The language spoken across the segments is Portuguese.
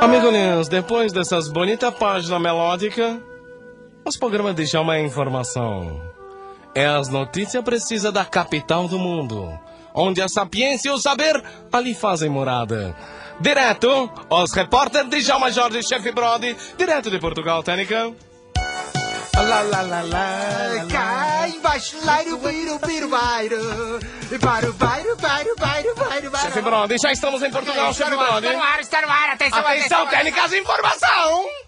Amigos, depois dessas bonitas páginas melódicas, os programas de já uma informação. É as notícias precisas da capital do mundo, onde a sapiência e o saber ali fazem morada. Direto, os repórteres de Jalma Jorge Chefe Brody, direto de Portugal, Técnica. Lá, lá, lá, lá, Cá embaixo, lairo, biro, biro, bairo. Bairo, bairo, bairo, bairo, bairo, bairo. Chefe Brody, já estamos em Portugal, Chefe Brody. Está no ar, está no ar, atenção, Atenção, técnicas de informação!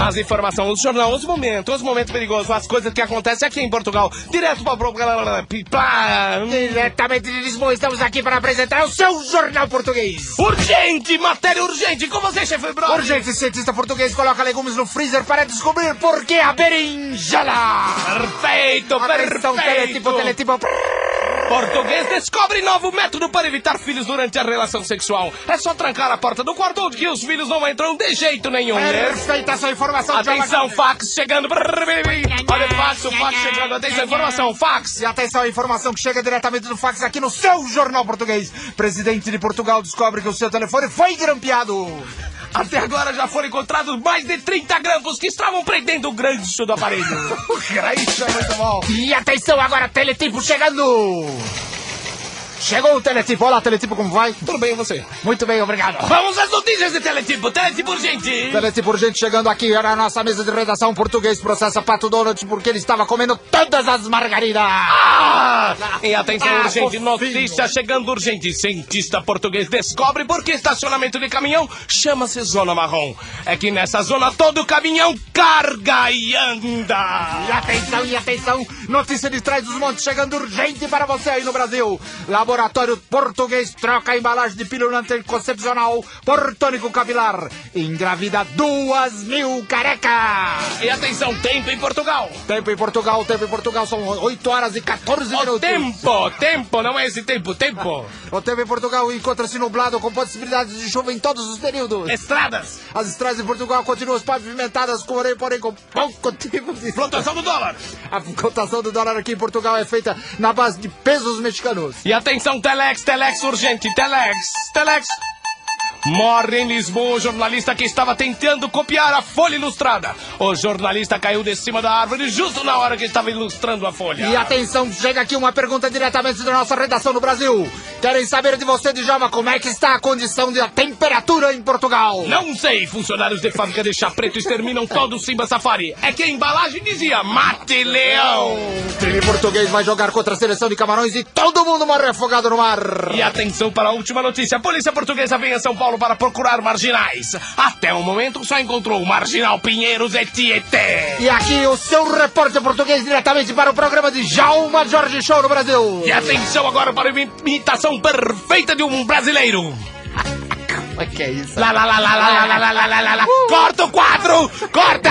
As informações, os jornais, os momentos, os momentos perigosos, as coisas que acontecem aqui em Portugal. Direto para o Diretamente de Lisboa, estamos aqui para apresentar o seu jornal português. Urgente, matéria urgente, com você, chefe Brody. Urgente, cientista português coloca legumes no freezer para descobrir por que a berinjela. Perfeito, Atenção, teletipo, perfeito. teletipo. Português descobre novo método para evitar filhos durante a relação sexual. É só trancar a porta do quarto que os filhos não entram de jeito nenhum. Perfeita essa informação. Atenção, fax chegando. Olha o fax, o fax chegando. Atenção, informação, fax. E atenção, a informação que chega diretamente do fax aqui no seu jornal português. Presidente de Portugal descobre que o seu telefone foi grampeado. Até agora já foram encontrados mais de 30 grampos que estavam prendendo o gancho do aparelho. Isso é muito bom. E atenção agora, Teletipo chegando. Chegou o Teletipo. Olá, Teletipo, como vai? Tudo bem, e você? Muito bem, obrigado. Vamos às notícias de Teletipo. Teletipo urgente. Teletipo urgente chegando aqui na nossa mesa de redação português processa Pato Donald porque ele estava comendo todas as margaridas. Ah! E atenção Ah, urgente, fofinho. notícia chegando urgente. Cientista português descobre por que estacionamento de caminhão chama-se zona marrom. É que nessa zona todo caminhão carga e E anda. atenção, e atenção, notícia de trás dos montes chegando urgente para você aí no Brasil. Laboratório português troca a embalagem de pílula anticoncepcional por tônico capilar. Engravida duas mil carecas. E atenção, tempo em Portugal. Tempo em Portugal, tempo em Portugal, são 8 horas e 14 O minutos. tempo, tempo, não é esse tempo, tempo. O tempo em Portugal encontra-se nublado com possibilidades de chuva em todos os períodos. Estradas, As estradas em Portugal continuam pavimentadas, porém, porém com pouco tipo de... flutuação do dólar. A cotação do dólar aqui em Portugal é feita na base de pesos mexicanos. E atenção, Telex, Telex urgente, Telex, Telex. Morre em Lisboa o jornalista que estava tentando copiar a folha ilustrada. O jornalista caiu de cima da árvore justo na hora que estava ilustrando a folha. E atenção, chega aqui uma pergunta diretamente da nossa redação no Brasil. Querem saber de você, Djalma, como é que está a condição de a temperatura em Portugal? Não sei, funcionários de fábrica de chá preto exterminam todo o Simba Safari. É que a embalagem dizia Mate Leão. O time português vai jogar contra a seleção de Camarões e todo mundo morre afogado no mar. E atenção para a última notícia. A polícia portuguesa vem a São Paulo para procurar marginais. Até o momento só encontrou o marginal Pinheiros e Tietê. E aqui o seu repórter português diretamente para o programa de Jalma Jorge Show no Brasil. E atenção agora para a imitação perfeita de um brasileiro. Como é que é isso? Lá, lá, lá, lá, lá, lá, lá, lá, lá, lá, lá. Corta o quadro! Corta!